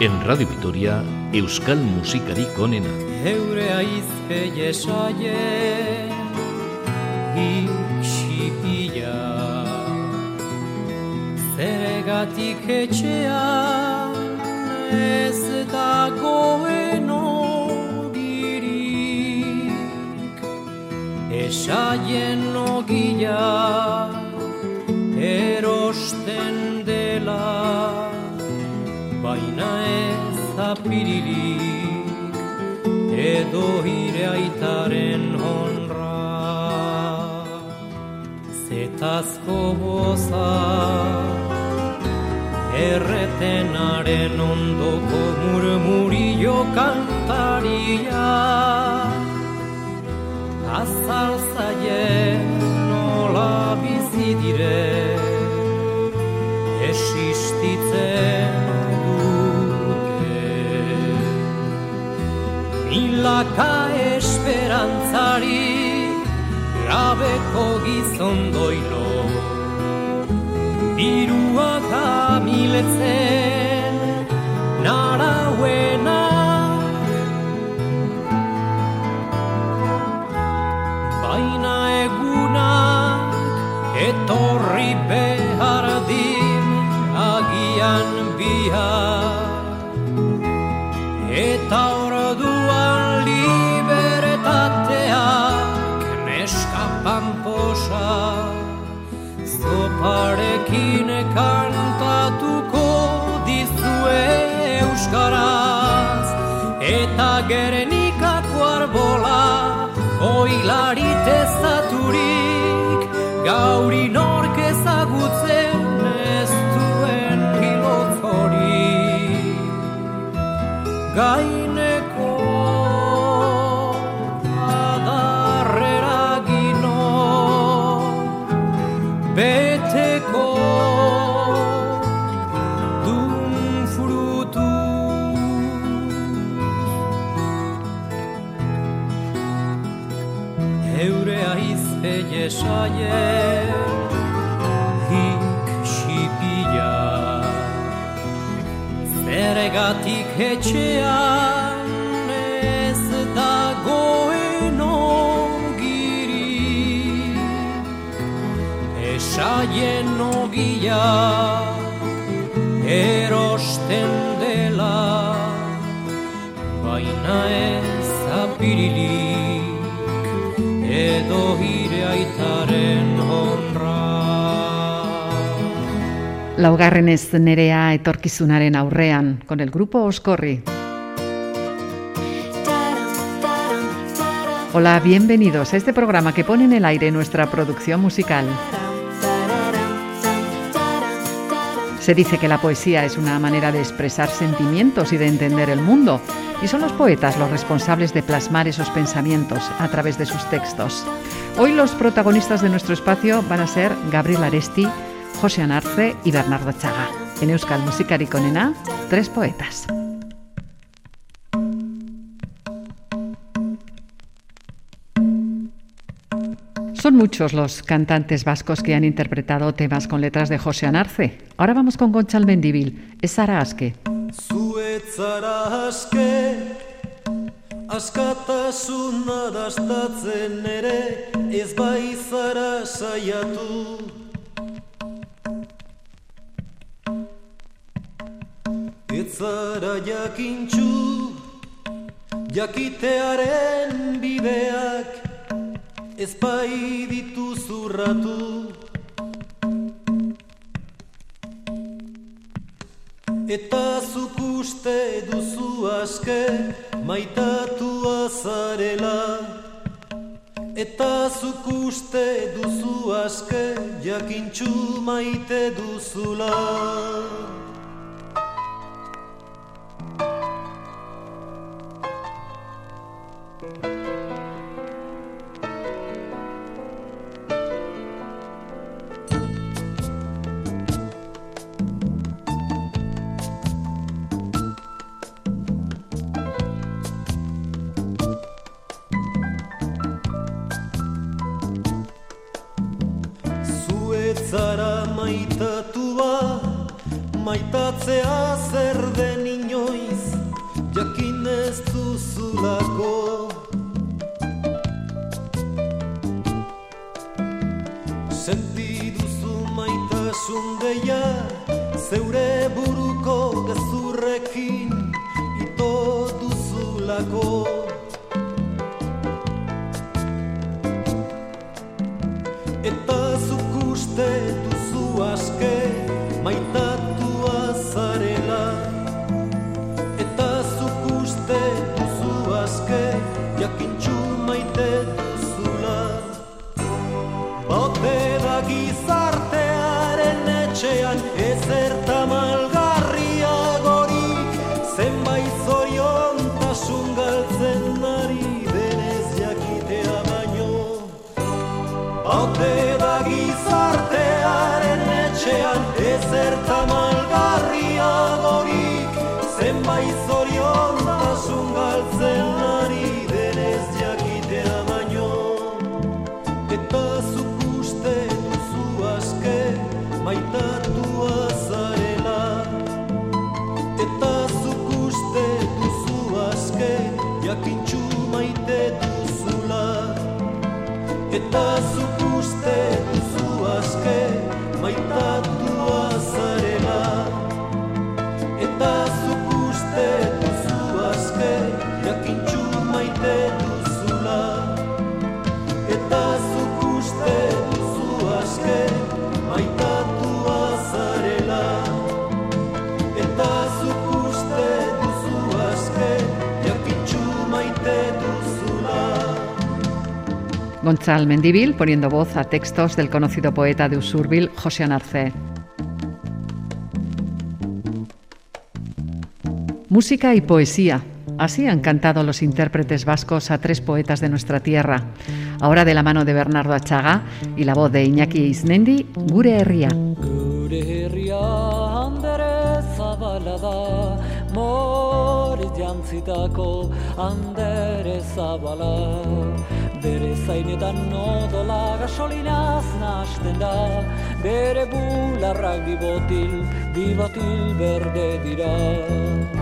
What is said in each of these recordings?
En Radio Vitoria, Euskal Musikari konena. Eure aizpe jesaie, ikxipia, zeregatik etxean, ez dagoen ogirik, esaien ogia, ez apiririk, edo ire aitaren honra. Zetazko boza, erretenaren ondoko murmurio kantaria, azal zaien nola bizi dire, gabeko gizon doilo. Dirua kamiletzen narauena. Baina egunak etorri behar din agian bihar. Eta Zoparekin kantatuko dizue euskaraz Eta gerenikako etxean ez dagoen ogiri Esaien ogia erosten dela. Baina ez apirilik edo hire Laugarren ez nerea etorkizunaren aurrean, con el grupo Oscorri. Hola, bienvenidos a este programa que pone en el aire nuestra producción musical. Se dice que la poesía es una manera de expresar sentimientos y de entender el mundo, y son los poetas los responsables de plasmar esos pensamientos a través de sus textos. Hoy los protagonistas de nuestro espacio van a ser Gabriel Aresti, José Anarce y Bernardo Chaga. En Euskal Musikari Konena, tres poetas. Son muchos los cantantes vascos que han interpretado temas con letras de José Anarce. Ahora vamos con Gonchal Mendivil, es Sara aske Askatasuna dastatzen ere Ez bai zara saiatu Ez zara jakintxu Jakitearen bideak Ez bai ditu zurratu. Eta zuk uste duzu aske maitatua zarela Eta zuk uste duzu aske jakintxu maite duzula maitatua maitatzea zer den inoiz jakin ez duzulako. Senti duzu maitasun deia zeure buru país Gonzal Mendivil poniendo voz a textos del conocido poeta de Usurbil, José Anarce. Música y poesía. Así han cantado los intérpretes vascos a tres poetas de nuestra tierra. Ahora de la mano de Bernardo Achaga y la voz de Iñaki Isnendi, Gure Herria. Gure herria Bere zainetan nodola gasolinaz nasten da. Bere bularrak bibotil, bibotil berde dira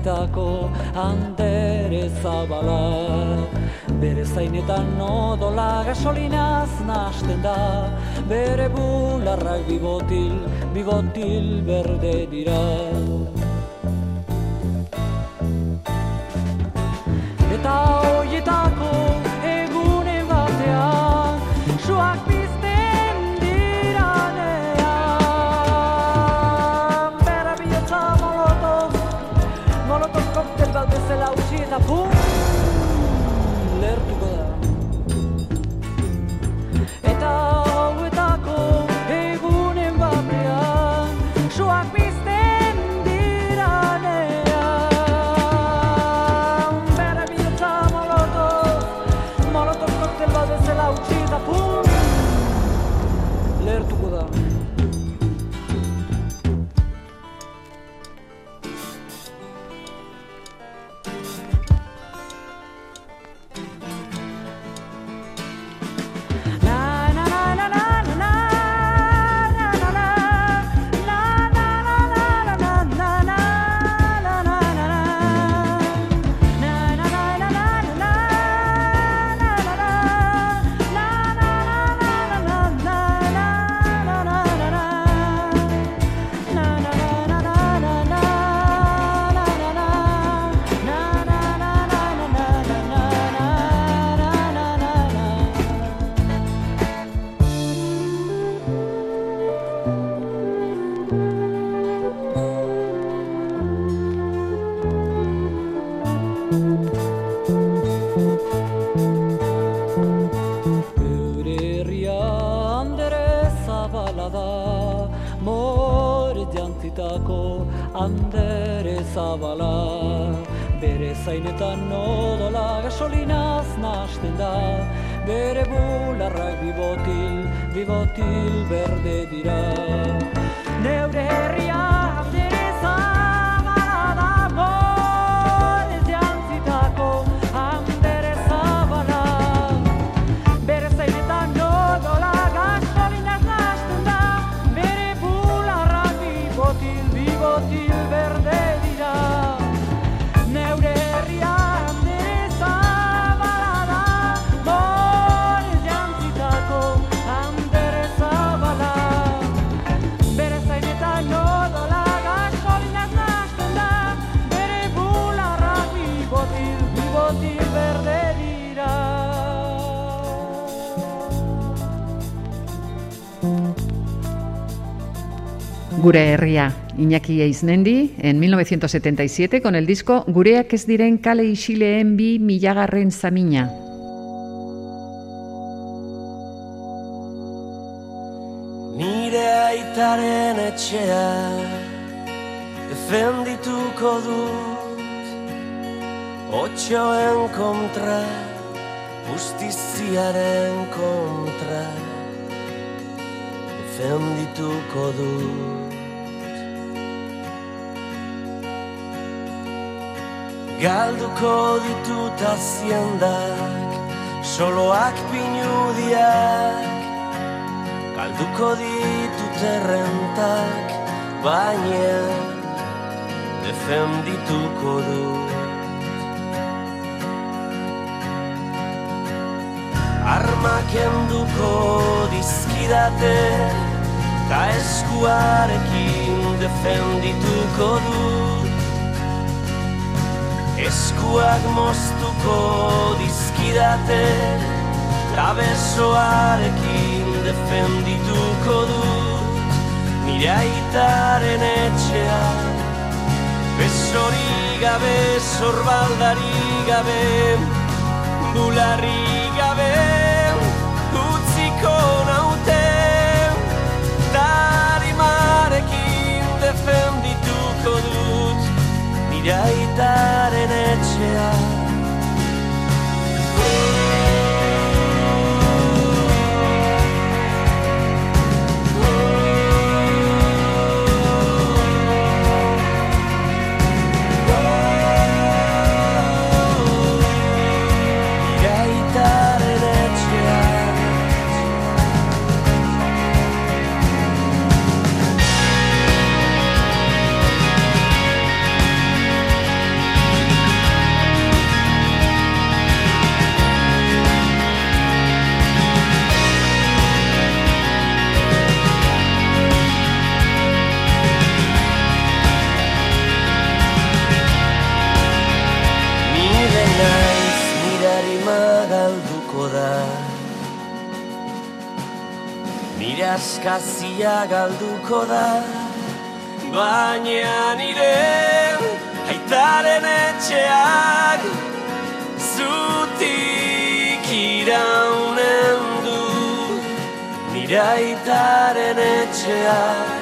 Morez jantzitako handere zabala. Bere zainetan odola gasolinaz nasten da. Bere bularrak bibotil, bibotil berde dira. Eta hoietako Bere zainetan odola gasolinaz nasten da. Bere bularrak bibotil, bibotil berde dira. Neure herria Gure herria, Iñaki Eiznendi, en 1977, con el disco Gureak ez diren kale isileen bi milagarren zamina. Nire aitaren etxea defendituko dut Otxoen kontra, justiziaren kontra defendituko dut Galduko ditut aziendak, soloak pinudiak. Galduko ditut errentak, baina defendituko dut. Armak enduko dizkidate, ta eskuarekin defendituko dut Eskuak moztuko dizkidate Ta besoarekin defendituko dut Nire aitaren etxea Besori gabe, zorbaldari gabe Bularri Nire aitaren galduko da. Nire askazia galduko da. Baina nire aitaren etxeak Zutik iraunen du. Nire aitaren etxeak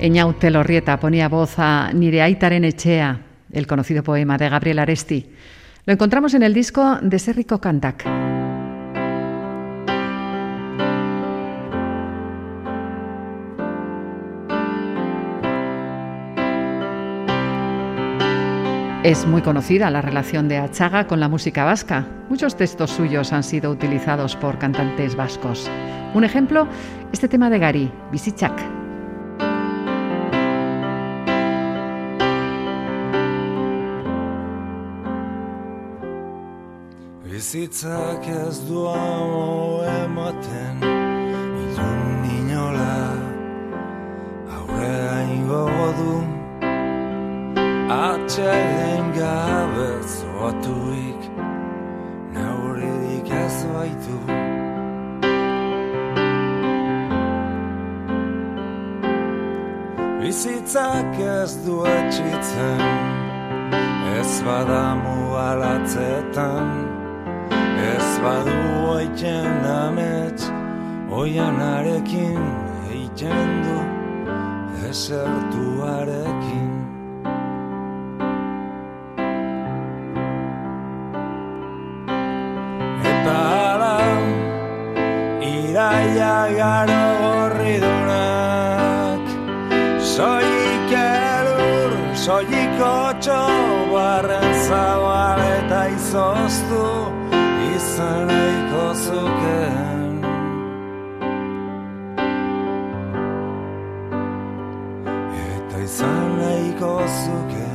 Eñaute Lorrieta ponía voz a Nire aitaren etxea, el conocido poema de Gabriel Aresti. Lo encontramos en el disco de Serrico Kantak. Es muy conocida la relación de Achaga con la música vasca. Muchos textos suyos han sido utilizados por cantantes vascos. Un ejemplo, este tema de Gari, Bizitzak. Bizitzak ez du hau ematen Idun inola Aurrera ingo du. Atxeden gabe zoaturik Neurridik ez baitu. Bizitzak ez du etxitzen Ez badamu alatzetan Ez badu oiten amets Oianarekin eiten du Esertuarekin. Eta ala Iraia garo gorri dunak. Soik elur, soik otxo Barren zabal eta izoztu 離さないコ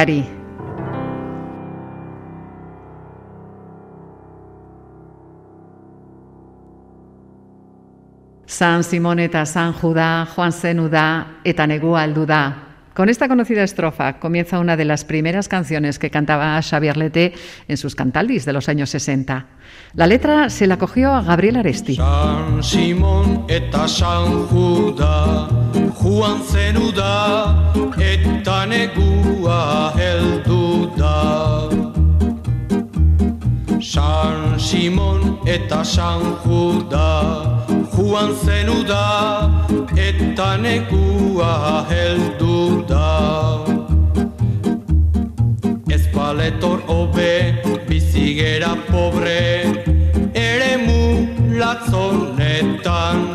Gari. San Simón eta San Judá, Juan Zenu da eta negua aldu da. Con esta conocida estrofa comienza una de las primeras canciones que cantaba Xavier Lete en sus cantaldis de los años 60. La letra se la cogió a Gabriel Aresti. San Simon eta San Juda Juan zenu da eta negua heldu da. Ez paletor hobe, bizigera pobre, ere latzonetan,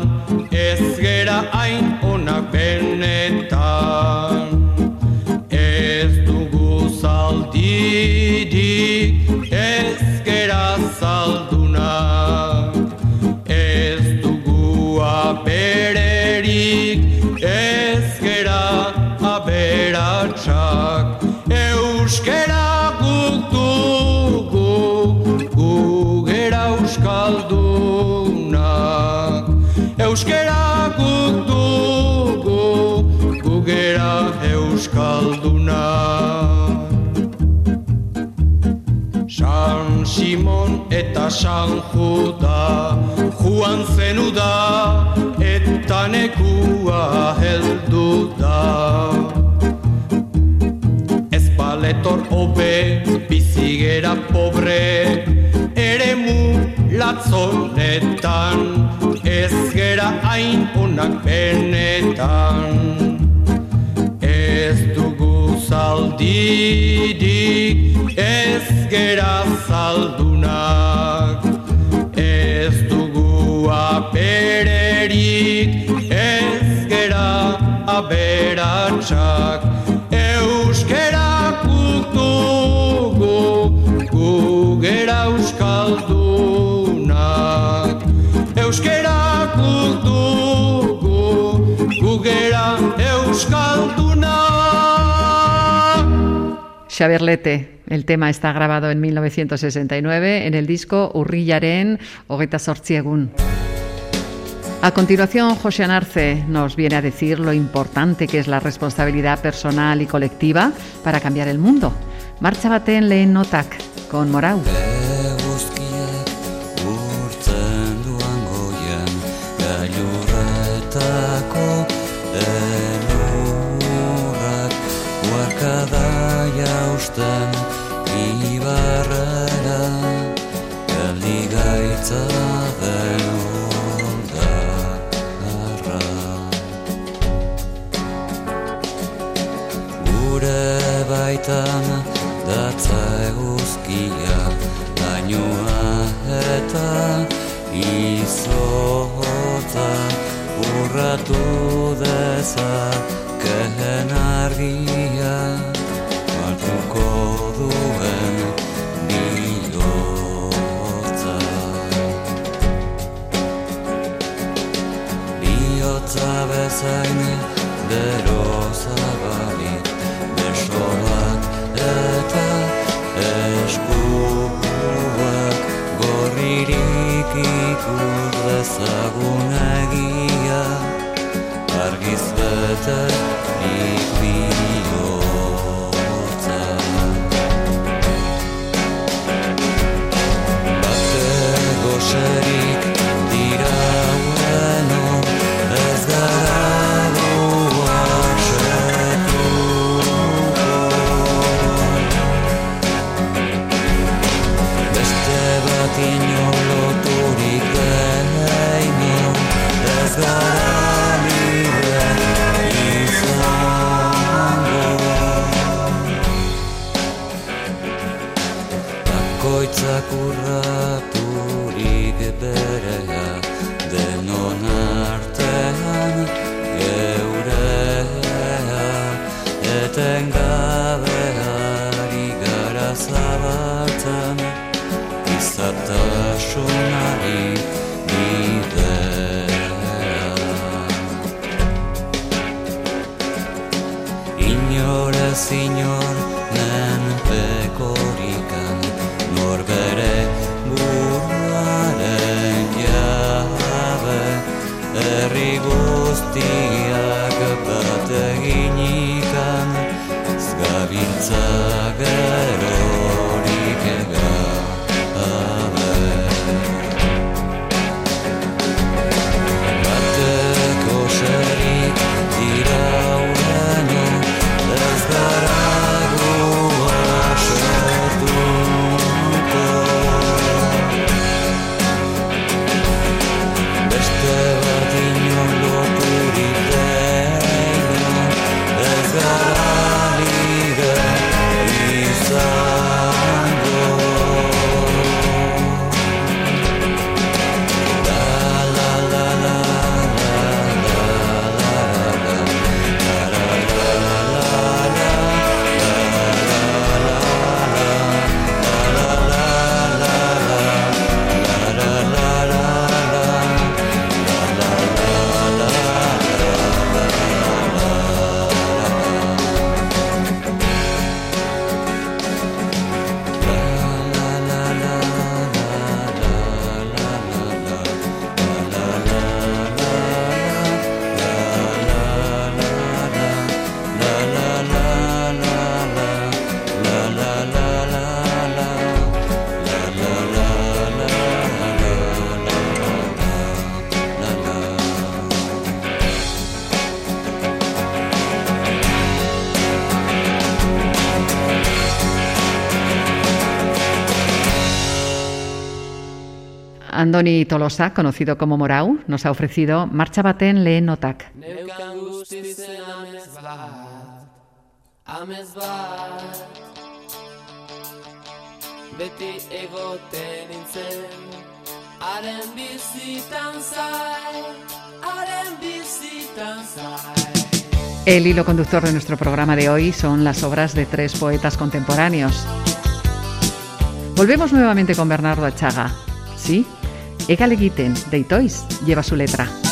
nekua heldu da. Ez aletor obe bizigera pobre ere mu latzonetan. Ez gera hain unak benetan. Ez dugu zaldidik ez gera zaldunak. Ez dugu apererik aberatsak Xavier Lete, el tema está grabado en 1969 en el disco Urrillaren Hogueta Sortziegun. A continuación, José Anarce nos viene a decir lo importante que es la responsabilidad personal y colectiva para cambiar el mundo. Marcha baten lehen notak, con Morau. ni bigo ta atergo sarik dirau ana azarano zuretu beste batienu Andoni Tolosa, conocido como Morau, nos ha ofrecido Marcha Baten lehen notak. Beti El hilo conductor de nuestro programa de hoy son las obras de tres poetas contemporáneos. Volvemos nuevamente con Bernardo Achaga. ¿Sí? Egal egiten, deitoiz, lleva su letra.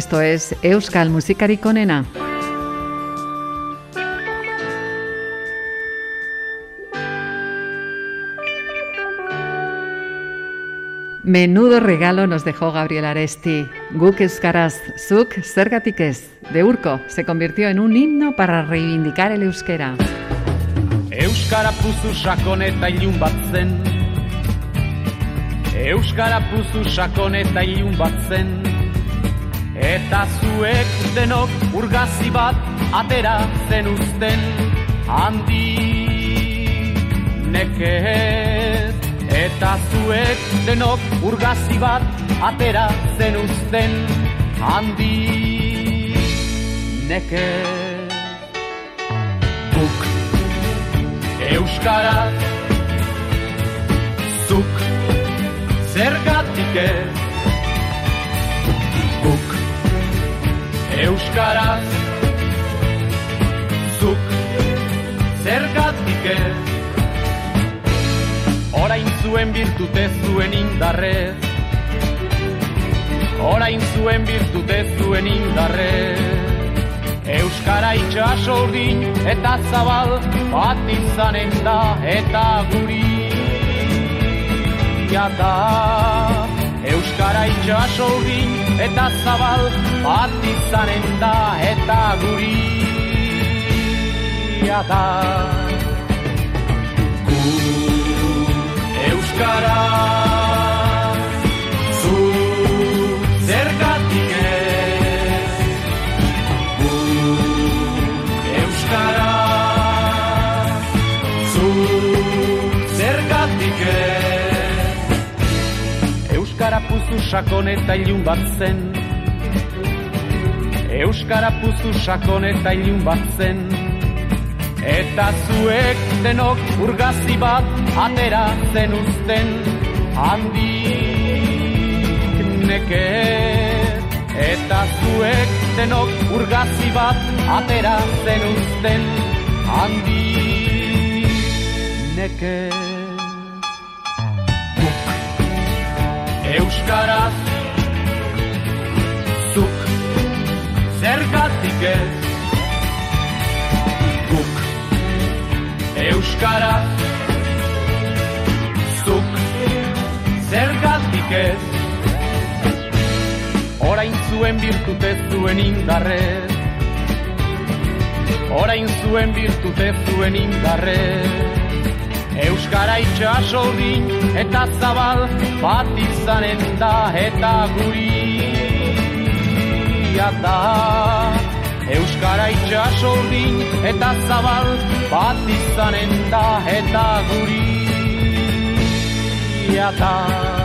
Esto es Euskal Musikarik onena. Menudo regalo nos dejó Gabriel Aresti. Guk euskaraz, zuk zergatik ez. De Urco se convirtió en un himno para reivindicar el euskera. Euskara puzu sakon eta ilun bat zen. Euskara puzu sakon eta ilun bat zen. Eta zuek denok urgazi bat atera zen uzten handi nekez. Eta zuek denok urgazi bat atera zen uzten handi neke Guk Euskaraz Zuk Zergatik ez Euskaraz Zuk Zergatik ez? Orain zuen birtute zuen indarrez Orain zuen birtute zuen indarrez Euskara itxaso urdin eta zabal bat izanen da eta guri. Da Euskara itxaso urdin eta zabal bat izanen da eta guri da Euskara zu zergatik ez. Gu Euskara zu zergatik ez. Euskara puzu sakon eta ilun bat zen Euskara puzu sakon eta ilun bat zen. Eta zuek denok urgazi bat atera zen uzten. Handik neke. Eta zuek denok urgazi bat atera zen uzten. Handik neke. Guk. Euskaraz ez Guk Euskaraz Zuk Zergatik ez. Orain zuen birtute zuen indarrez. Orain zuen birtute zuen indarrez. Euskara itxaso eta zabal bat izanen da eta guri. Da Euskara itxaso din eta zabal bat izanen da eta guri. Da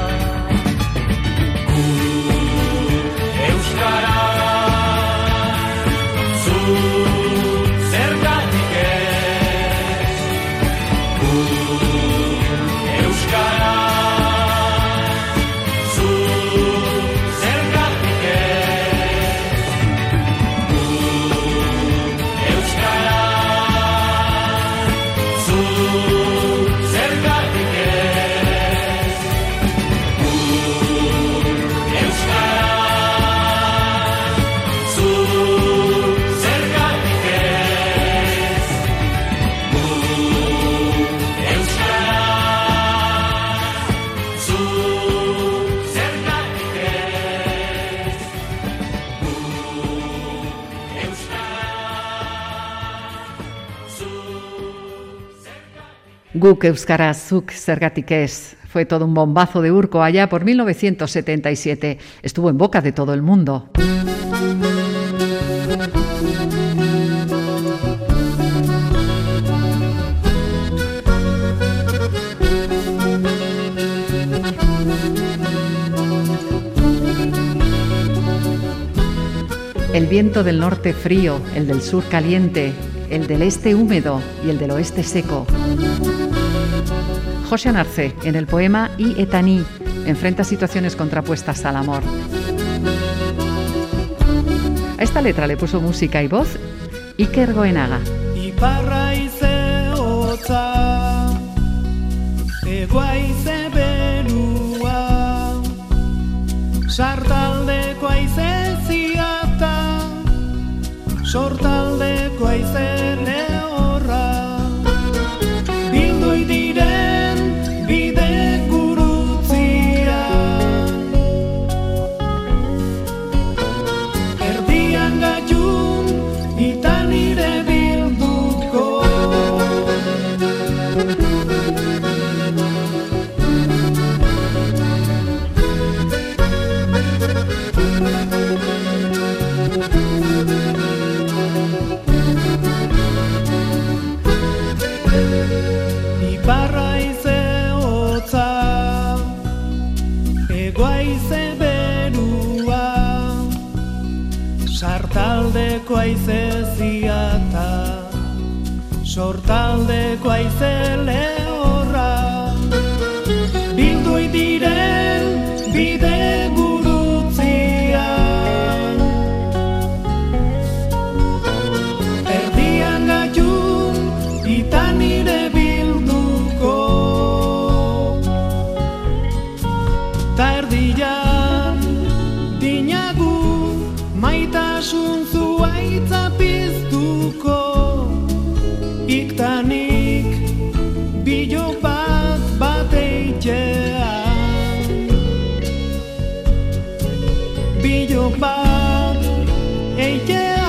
Guk Euskarazuk zergatik ez. Fue todo un bombazo de Urco allá por 1977. Estuvo en boca de todo el mundo. El viento del norte frío, el del sur caliente, el del este húmedo y el del oeste seco. José Anarce, en el poema I Etaní, enfrenta situaciones contrapuestas al amor. A esta letra le puso música y voz Iker Goenaga. ba ngày chết.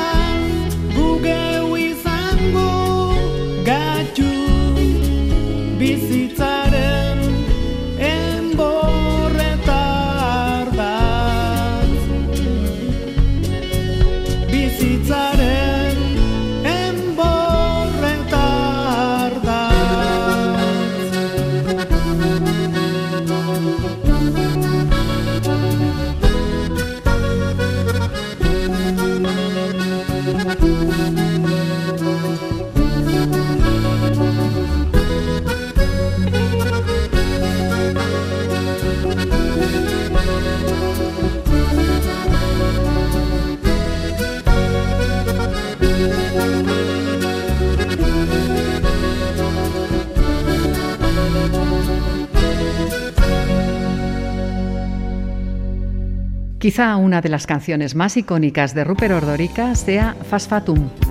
Quizá una de las canciones más icónicas de Rupert Ordorica sea Fasfatum. Las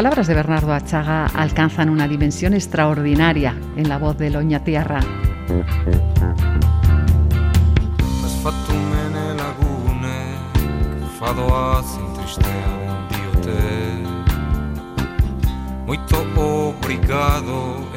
palabras de Bernardo Achaga alcanzan una dimensión extraordinaria en la voz de zintristean diote. Moito obrigado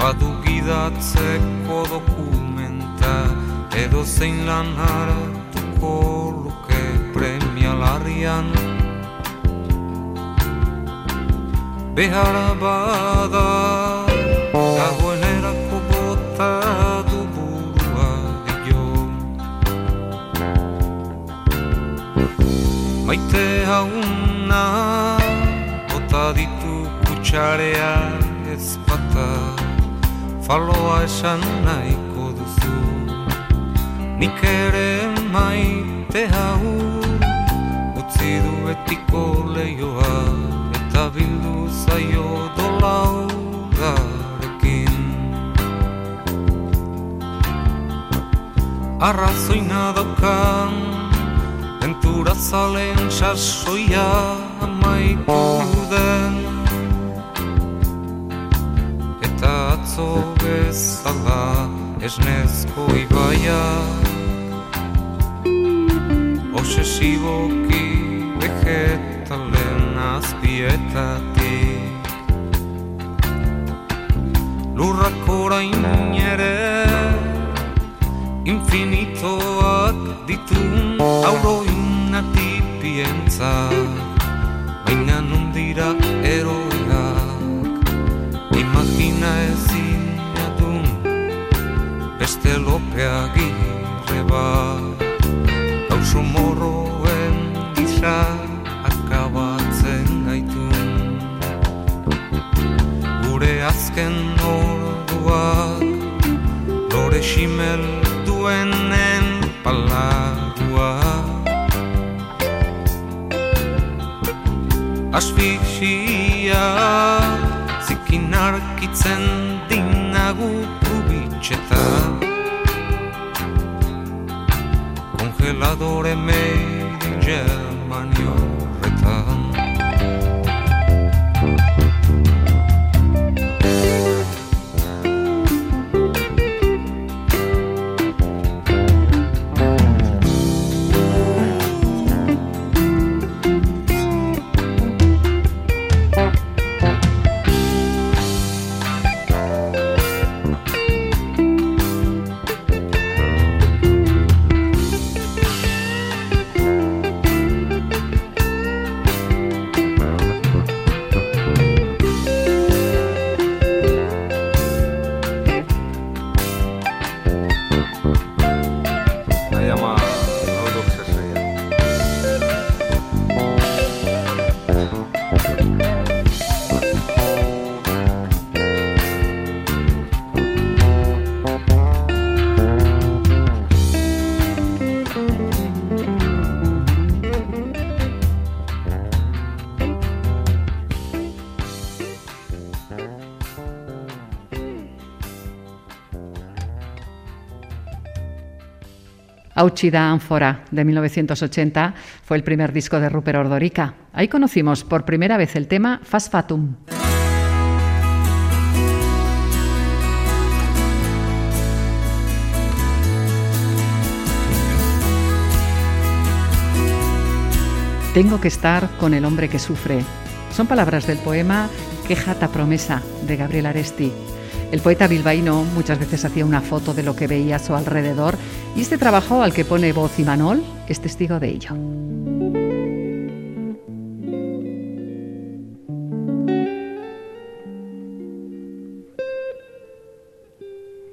Badu gidatzeko dokumenta Edo zein lan hartuko luke premialarrian Behara bada Dagoenerako bota du burua dio Maite hauna Bota ditu kutsarea ezpata Faloa esan nahiko duzu. Nik ere maite hau Utzi du betiko leioa Eta bildu zaio dolaugarekin Arrazoina daukan Ventura zalen sasoia amaitu den atzo bezala esnezko ibaia Obsesiboki vegetalen azpietatik Lurrak orain ere infinitoak ditun auroinatipientza Baina nundira Auchida Ánfora, de 1980, fue el primer disco de Rupert Ordorica. Ahí conocimos por primera vez el tema Fast Fatum. Tengo que estar con el hombre que sufre. Son palabras del poema Quejata promesa de Gabriel Aresti. El poeta bilbaíno muchas veces hacía una foto de lo que veía a su alrededor y este trabajo al que pone voz y Manol es testigo de ello.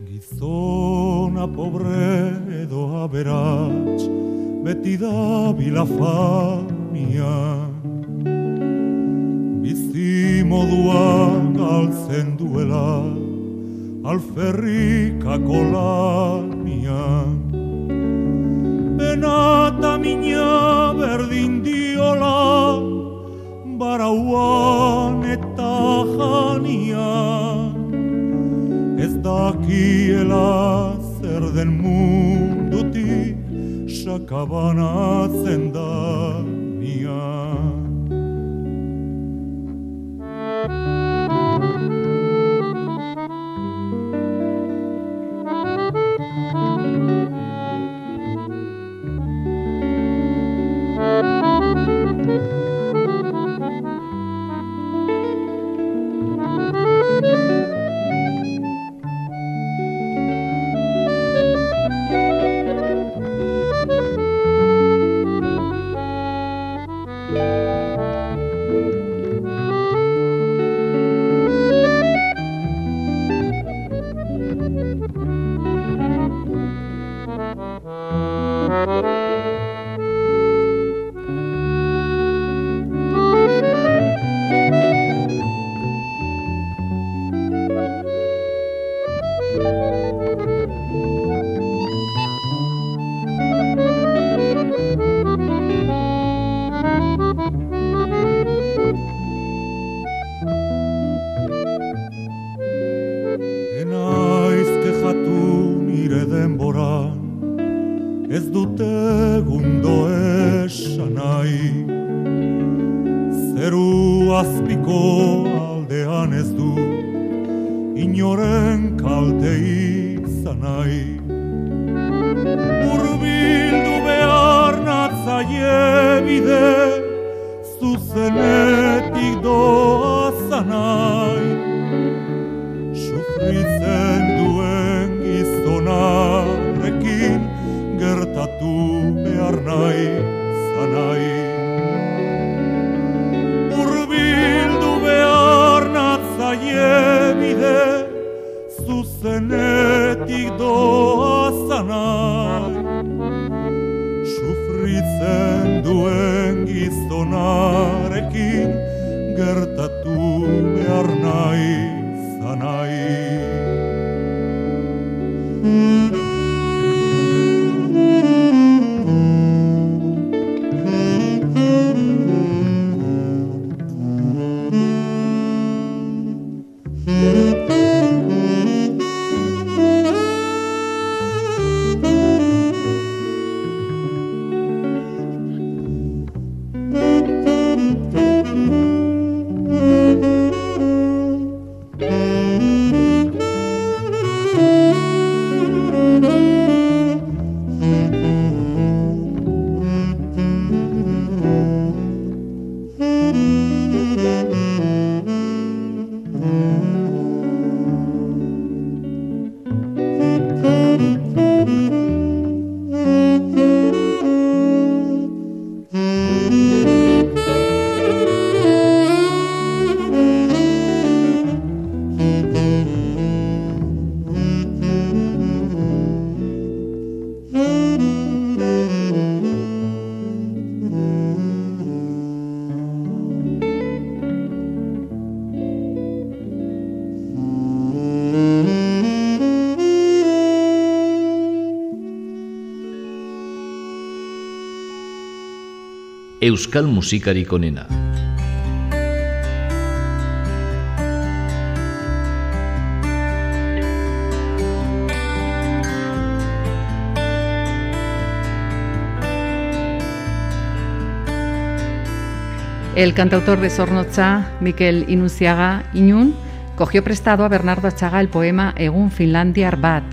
Gizona pobre edo aberats, beti da bilafamia. Bizi alferrikako lanian. Benata mina berdin diola, barauan eta janian. Ez dakiela zer den mundutik sakabanatzen da nian. Natzaie bide, zuzenetik doa zanai. Sufritzen duen gizonarekin gertatu euskal musikarik onena. El cantautor de Sornocha, Miquel Inunciaga Iñún, cogió prestado a Bernardo Achaga el poema Egun Finlandia Arbat.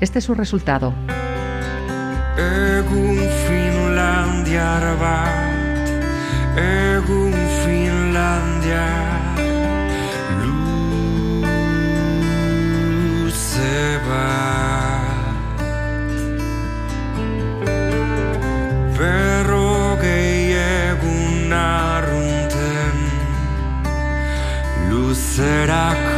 Este es su resultado. Egun Finlandia Arbat. egun Finlandia luze bat. Berrogei egun arrunten luzerako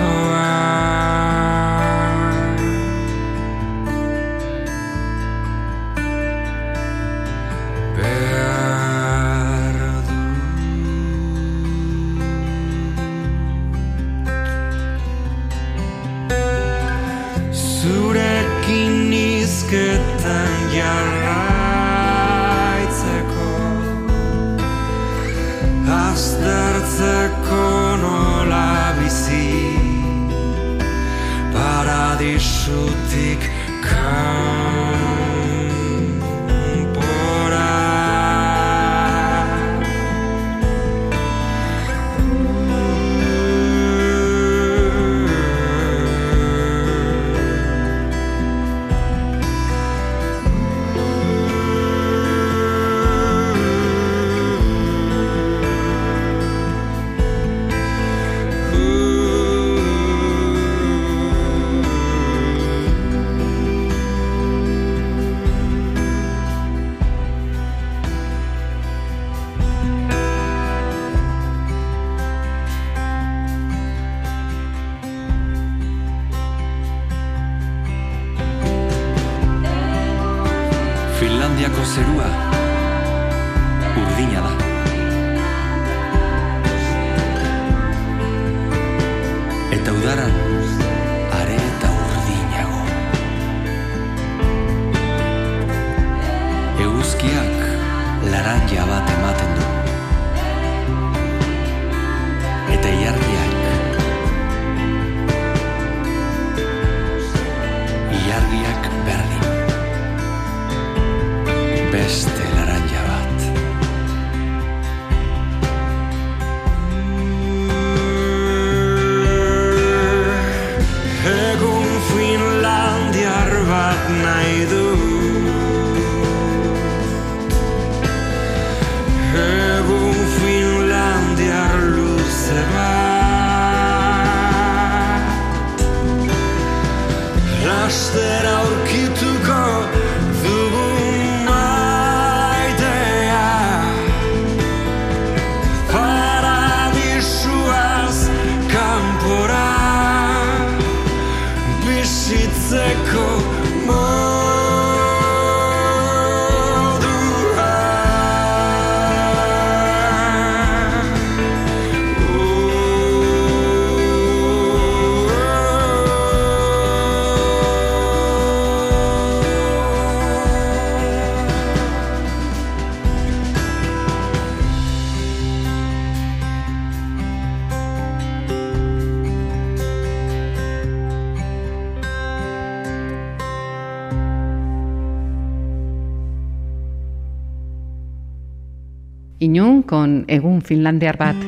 con egun finlandiar bat.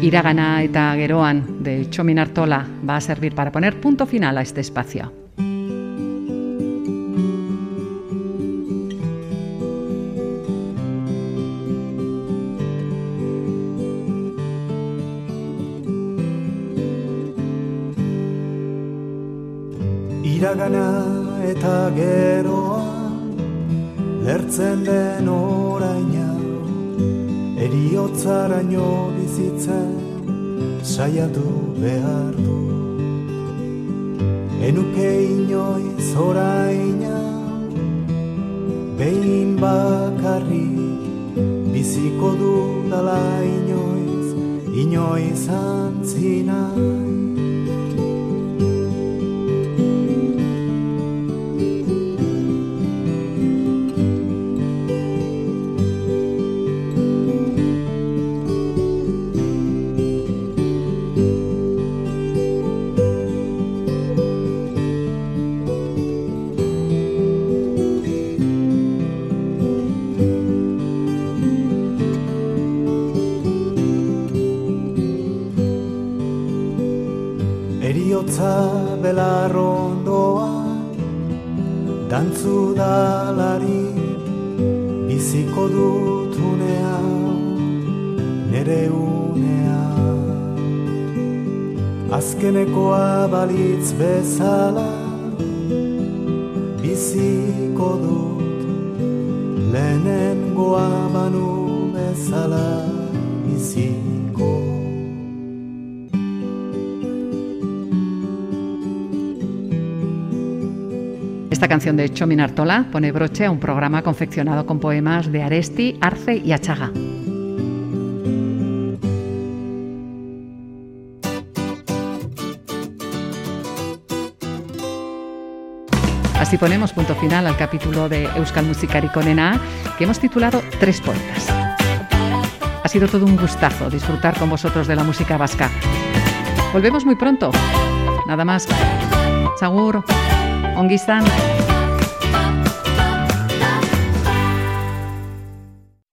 Iragana eta geroan de Chomin Artola va a servir para poner punto final a este espacio. bizitzen saiatu behar du. Dut Esta canción de Chomin Artola pone broche a un programa confeccionado con poemas de Aresti, Arce y Achaga. Así ponemos punto final al capítulo de Euskal Musikari Konena que hemos titulado Tres poetas. Ha sido todo un gustazo disfrutar con vosotros de la música vasca. Volvemos muy pronto. Nada más. Sagur. Ongi izan.